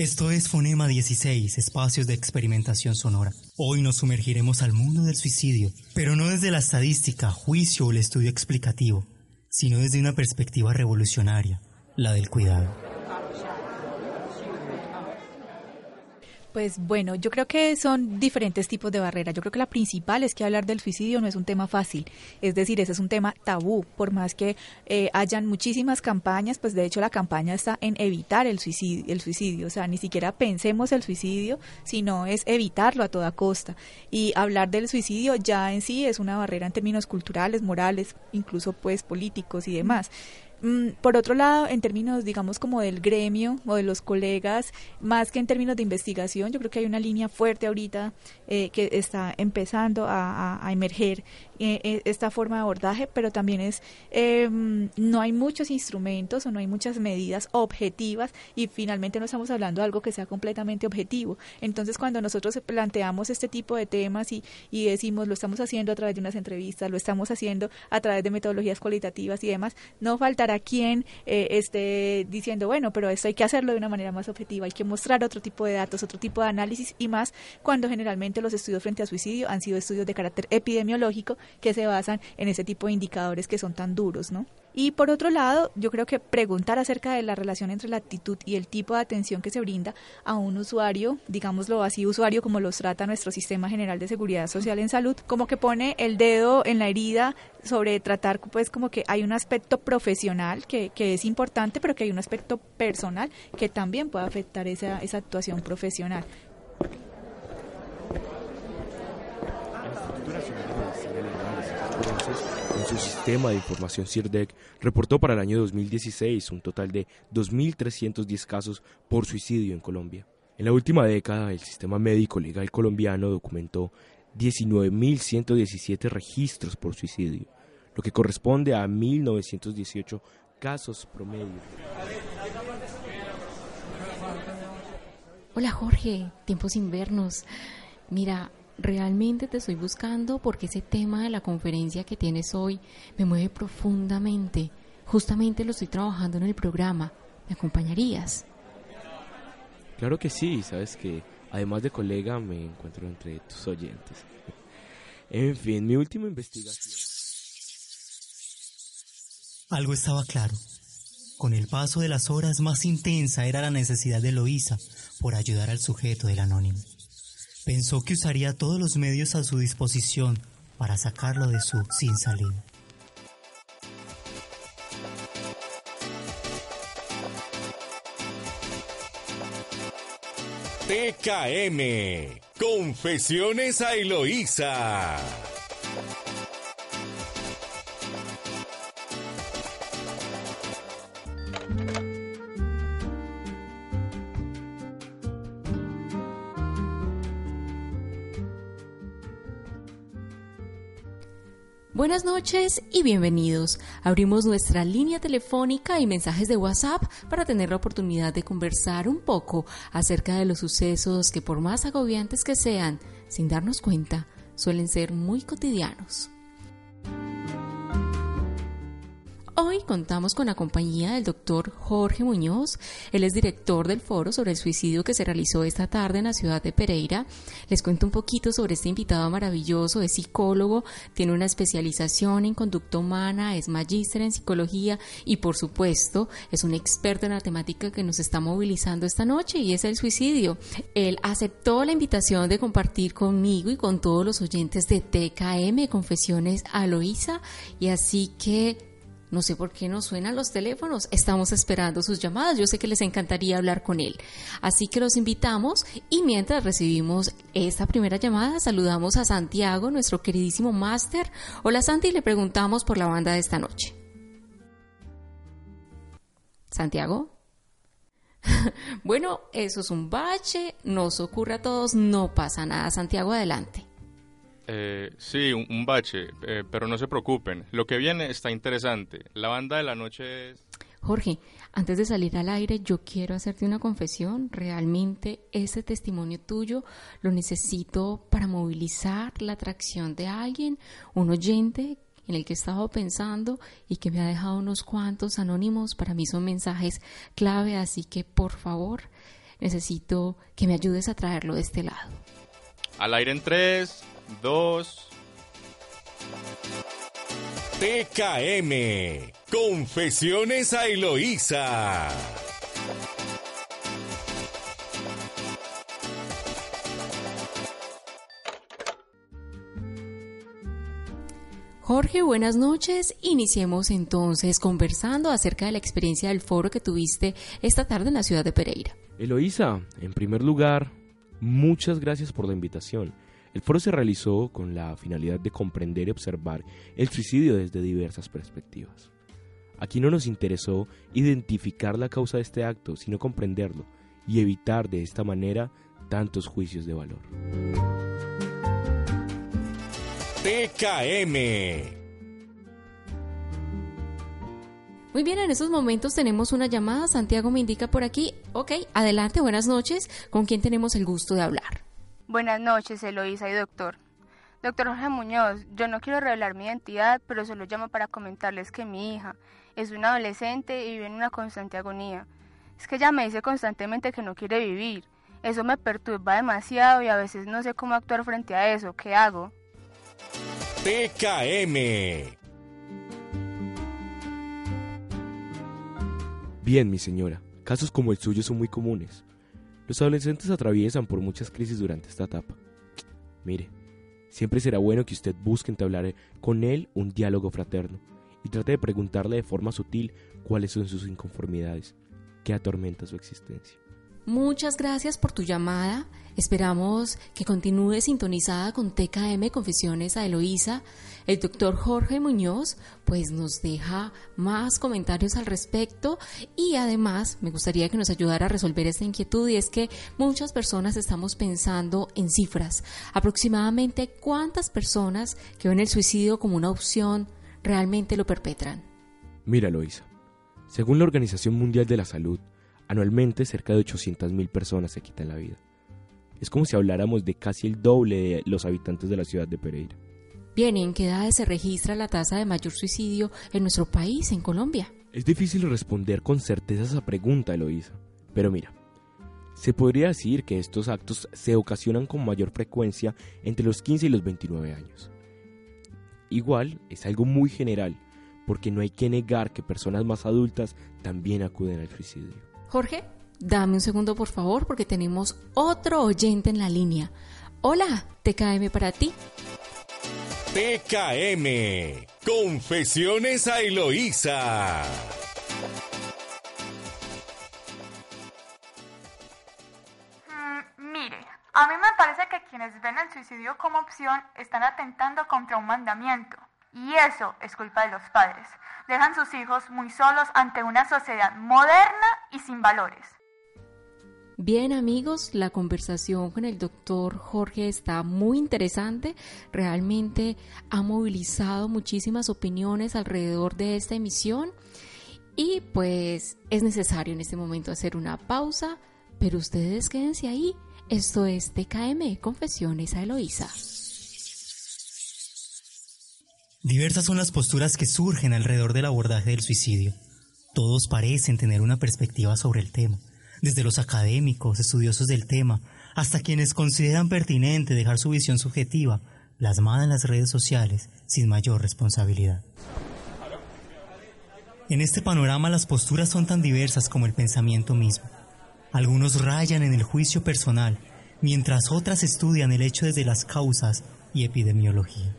Esto es Fonema 16, espacios de experimentación sonora. Hoy nos sumergiremos al mundo del suicidio, pero no desde la estadística, juicio o el estudio explicativo, sino desde una perspectiva revolucionaria, la del cuidado. Pues bueno, yo creo que son diferentes tipos de barreras. Yo creo que la principal es que hablar del suicidio no es un tema fácil. Es decir, ese es un tema tabú. Por más que eh, hayan muchísimas campañas, pues de hecho la campaña está en evitar el suicidio, el suicidio. O sea, ni siquiera pensemos el suicidio, sino es evitarlo a toda costa. Y hablar del suicidio ya en sí es una barrera en términos culturales, morales, incluso pues políticos y demás. Mm, por otro lado, en términos, digamos, como del gremio o de los colegas, más que en términos de investigación, yo creo que hay una línea fuerte ahorita eh, que está empezando a, emerger eh, eh, esta forma de abordaje, pero también es, em, no hay muchos instrumentos o no hay muchas medidas objetivas y finalmente no estamos hablando de algo que sea completamente objetivo. Entonces, cuando nosotros planteamos este tipo de temas y, y decimos, lo estamos haciendo a través de unas entrevistas, lo estamos haciendo a través de metodologías cualitativas y demás, no faltará quien eh, esté diciendo, bueno, pero esto hay que hacerlo de una manera más objetiva, hay que mostrar otro tipo de datos, otro tipo de análisis y más cuando generalmente los estudios frente a suicidio han sido estudios de carácter epidemiológico que se basan en ese tipo de indicadores que son tan duros, ¿no? Y por otro lado, yo creo que preguntar acerca de la relación entre la actitud y el tipo de atención que se brinda a un usuario, digámoslo así, usuario como los trata nuestro sistema general de seguridad social en salud, como que pone el dedo en la herida sobre tratar, pues como que hay un aspecto profesional que, que es importante, pero que hay un aspecto personal que también puede afectar esa, esa actuación profesional. Su sistema de información CIRDEC reportó para el año 2016 un total de 2.310 casos por suicidio en Colombia. En la última década, el sistema médico legal colombiano documentó 19.117 registros por suicidio, lo que corresponde a 1.918 casos promedio. Hola Jorge, tiempos invernos. Mira, realmente te estoy buscando porque ese tema de la conferencia que tienes hoy me mueve profundamente. Justamente lo estoy trabajando en el programa. ¿Me acompañarías? Claro que sí, sabes que además de colega me encuentro entre tus oyentes. En fin, mi última investigación. Algo estaba claro. Con el paso de las horas más intensa era la necesidad de Loisa por ayudar al sujeto del anónimo. Pensó que usaría todos los medios a su disposición para sacarlo de su sin salida. TKM, Confesiones a Eloísa. Buenas noches y bienvenidos. Abrimos nuestra línea telefónica y mensajes de WhatsApp para tener la oportunidad de conversar un poco acerca de los sucesos que por más agobiantes que sean, sin darnos cuenta, suelen ser muy cotidianos. Hoy contamos con la compañía del doctor Jorge Muñoz. Él es director del foro sobre el suicidio que se realizó esta tarde en la ciudad de Pereira. Les cuento un poquito sobre este invitado maravilloso. Es psicólogo, tiene una especialización en conducta humana, es magíster en psicología y, por supuesto, es un experto en la temática que nos está movilizando esta noche y es el suicidio. Él aceptó la invitación de compartir conmigo y con todos los oyentes de TKM Confesiones Aloísa y así que no sé por qué no suenan los teléfonos. Estamos esperando sus llamadas. Yo sé que les encantaría hablar con él. Así que los invitamos y mientras recibimos esta primera llamada, saludamos a Santiago, nuestro queridísimo máster. Hola Santi, y le preguntamos por la banda de esta noche. Santiago. bueno, eso es un bache, nos ocurre a todos, no pasa nada. Santiago, adelante. Eh, sí, un, bache, eh, pero no se preocupen. Lo que viene está interesante. La banda de la noche es... Jorge, antes de salir al aire, yo quiero hacerte una confesión. Realmente ese testimonio tuyo lo necesito para movilizar la atracción de alguien, un oyente en el que he estado pensando y que me ha dejado unos cuantos anónimos. Para mí son mensajes clave, así que por favor necesito que me ayudes a traerlo de este lado. Al aire en 3, 2. TKM, Confesiones a Eloísa. Jorge, buenas noches. Iniciemos entonces conversando acerca de la experiencia del foro que tuviste esta tarde en la ciudad de Pereira. Eloísa, en primer lugar, muchas gracias por la invitación. El foro se realizó con la finalidad de comprender y observar el suicidio desde diversas perspectivas. Aquí no nos interesó identificar la causa de este acto, sino comprenderlo y evitar de esta manera tantos juicios de valor. TKM. Muy bien, en estos momentos tenemos una llamada. Santiago me indica por aquí. Ok, adelante, buenas noches. ¿Con quién tenemos el gusto de hablar? Buenas noches, Eloísa y doctor. Doctor Jorge Muñoz, yo no quiero revelar mi identidad, pero solo llamo para comentarles que mi hija es una adolescente y vive en una constante agonía. Es que ella me dice constantemente que no quiere vivir. Eso me perturba demasiado y a veces no sé cómo actuar frente a eso. ¿Qué hago? TKM. Bien, mi señora, casos como el suyo son muy comunes. Los adolescentes atraviesan por muchas crisis durante esta etapa. Mire, siempre será bueno que usted busque entablar con él un diálogo fraterno y trate de preguntarle de forma sutil cuáles son sus inconformidades, qué atormenta su existencia. Muchas gracias por tu llamada. Esperamos que continúe sintonizada con TKM Confesiones a Eloísa. El doctor Jorge Muñoz pues nos deja más comentarios al respecto y además me gustaría que nos ayudara a resolver esta inquietud y es que muchas personas estamos pensando en cifras. Aproximadamente cuántas personas que ven el suicidio como una opción realmente lo perpetran. Mira, Eloísa, según la Organización Mundial de la Salud, Anualmente, cerca de 800.000 personas se quitan la vida. Es como si habláramos de casi el doble de los habitantes de la ciudad de Pereira. Bien, ¿en qué edades se registra la tasa de mayor suicidio en nuestro país, en Colombia? Es difícil responder con certeza esa pregunta, Eloísa. Pero mira, se podría decir que estos actos se ocasionan con mayor frecuencia entre los 15 y los 29 años. Igual, es algo muy general, porque no hay que negar que personas más adultas también acuden al suicidio. Jorge, dame un segundo por favor porque tenemos otro oyente en la línea. Hola, TKM para ti. TKM, Confesiones a Eloísa. Mm, mire, a mí me parece que quienes ven el suicidio como opción están atentando contra un mandamiento. Y eso es culpa de los padres dejan sus hijos muy solos ante una sociedad moderna y sin valores. Bien amigos, la conversación con el doctor Jorge está muy interesante. Realmente ha movilizado muchísimas opiniones alrededor de esta emisión y pues es necesario en este momento hacer una pausa, pero ustedes quédense ahí. Esto es TKM, Confesiones a Eloísa. Diversas son las posturas que surgen alrededor del abordaje del suicidio. Todos parecen tener una perspectiva sobre el tema, desde los académicos, estudiosos del tema, hasta quienes consideran pertinente dejar su visión subjetiva plasmada en las redes sociales sin mayor responsabilidad. En este panorama las posturas son tan diversas como el pensamiento mismo. Algunos rayan en el juicio personal, mientras otras estudian el hecho desde las causas y epidemiología.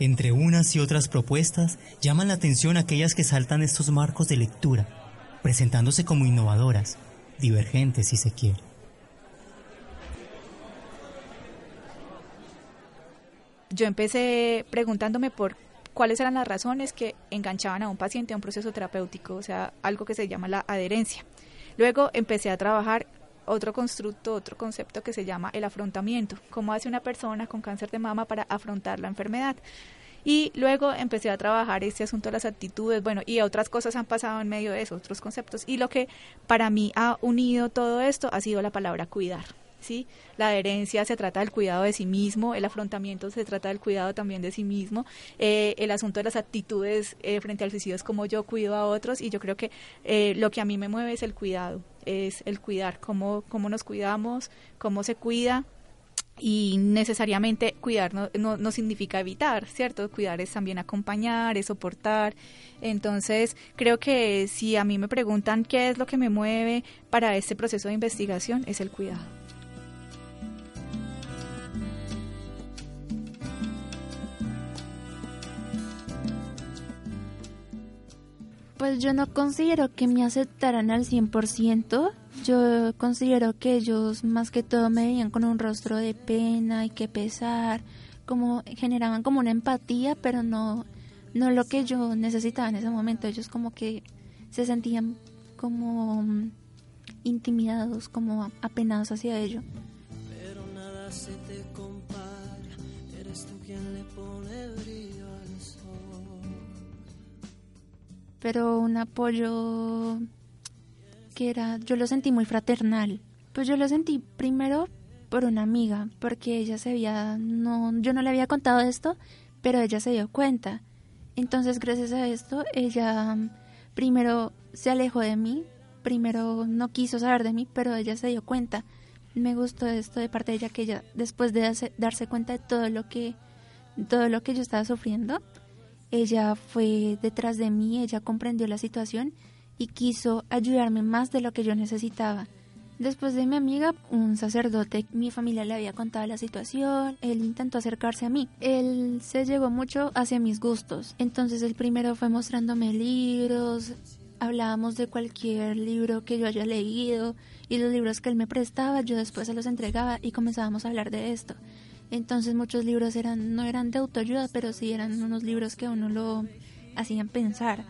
Entre unas y otras propuestas llaman la atención aquellas que saltan estos marcos de lectura, presentándose como innovadoras, divergentes si se quiere. Yo empecé preguntándome por cuáles eran las razones que enganchaban a un paciente a un proceso terapéutico, o sea, algo que se llama la adherencia. Luego empecé a trabajar otro constructo, otro concepto que se llama el afrontamiento, cómo hace una persona con cáncer de mama para afrontar la enfermedad. Y luego empecé a trabajar este asunto de las actitudes, bueno, y otras cosas han pasado en medio de eso, otros conceptos. Y lo que para mí ha unido todo esto ha sido la palabra cuidar. ¿sí? La adherencia se trata del cuidado de sí mismo, el afrontamiento se trata del cuidado también de sí mismo, eh, el asunto de las actitudes eh, frente al suicidio es como yo cuido a otros y yo creo que eh, lo que a mí me mueve es el cuidado, es el cuidar, cómo, cómo nos cuidamos, cómo se cuida y necesariamente cuidar no, no, significa evitar, ¿cierto? Cuidar es también acompañar, es soportar. Entonces, creo que si a mí me preguntan qué es lo que me mueve para este proceso de investigación, es el cuidado. Pues yo no considero que me aceptaran al 100%. Yo considero que ellos más que todo me veían con un rostro de pena y que pesar, como generaban como una empatía, pero no no lo que yo necesitaba en ese momento. Ellos como que se sentían como mm, intimidados, como apenados hacia ello. Pero nada se Pero un apoyo que era, yo lo sentí muy fraternal. Pues yo lo sentí primero por una amiga, porque ella se había, no, yo no le había contado esto, pero ella se dio cuenta. Entonces, gracias a esto, ella primero se alejó de mí, primero no quiso saber de mí, pero ella se dio cuenta. Me gustó esto de parte de ella que ella, después de darse cuenta de todo lo que, todo lo que yo estaba sufriendo, ella fue detrás de mí, ella comprendió la situación y quiso ayudarme más de lo que yo necesitaba. Después de mi amiga, un sacerdote, mi familia le había contado la situación, él intentó acercarse a mí. Él se llegó mucho hacia mis gustos. Entonces el primero fue mostrándome libros, hablábamos de cualquier libro que yo haya leído y los libros que él me prestaba, yo después se los entregaba y comenzábamos a hablar de esto. Entonces muchos libros eran no eran de autoayuda, pero sí eran unos libros que uno lo hacían pensar.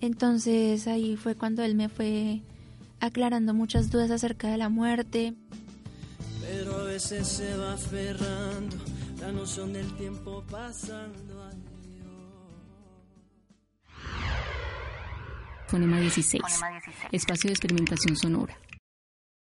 Entonces ahí fue cuando él me fue aclarando muchas dudas acerca de la muerte. Pero a veces se va aferrando la noción del tiempo pasando. Fonema 16. Espacio de experimentación sonora.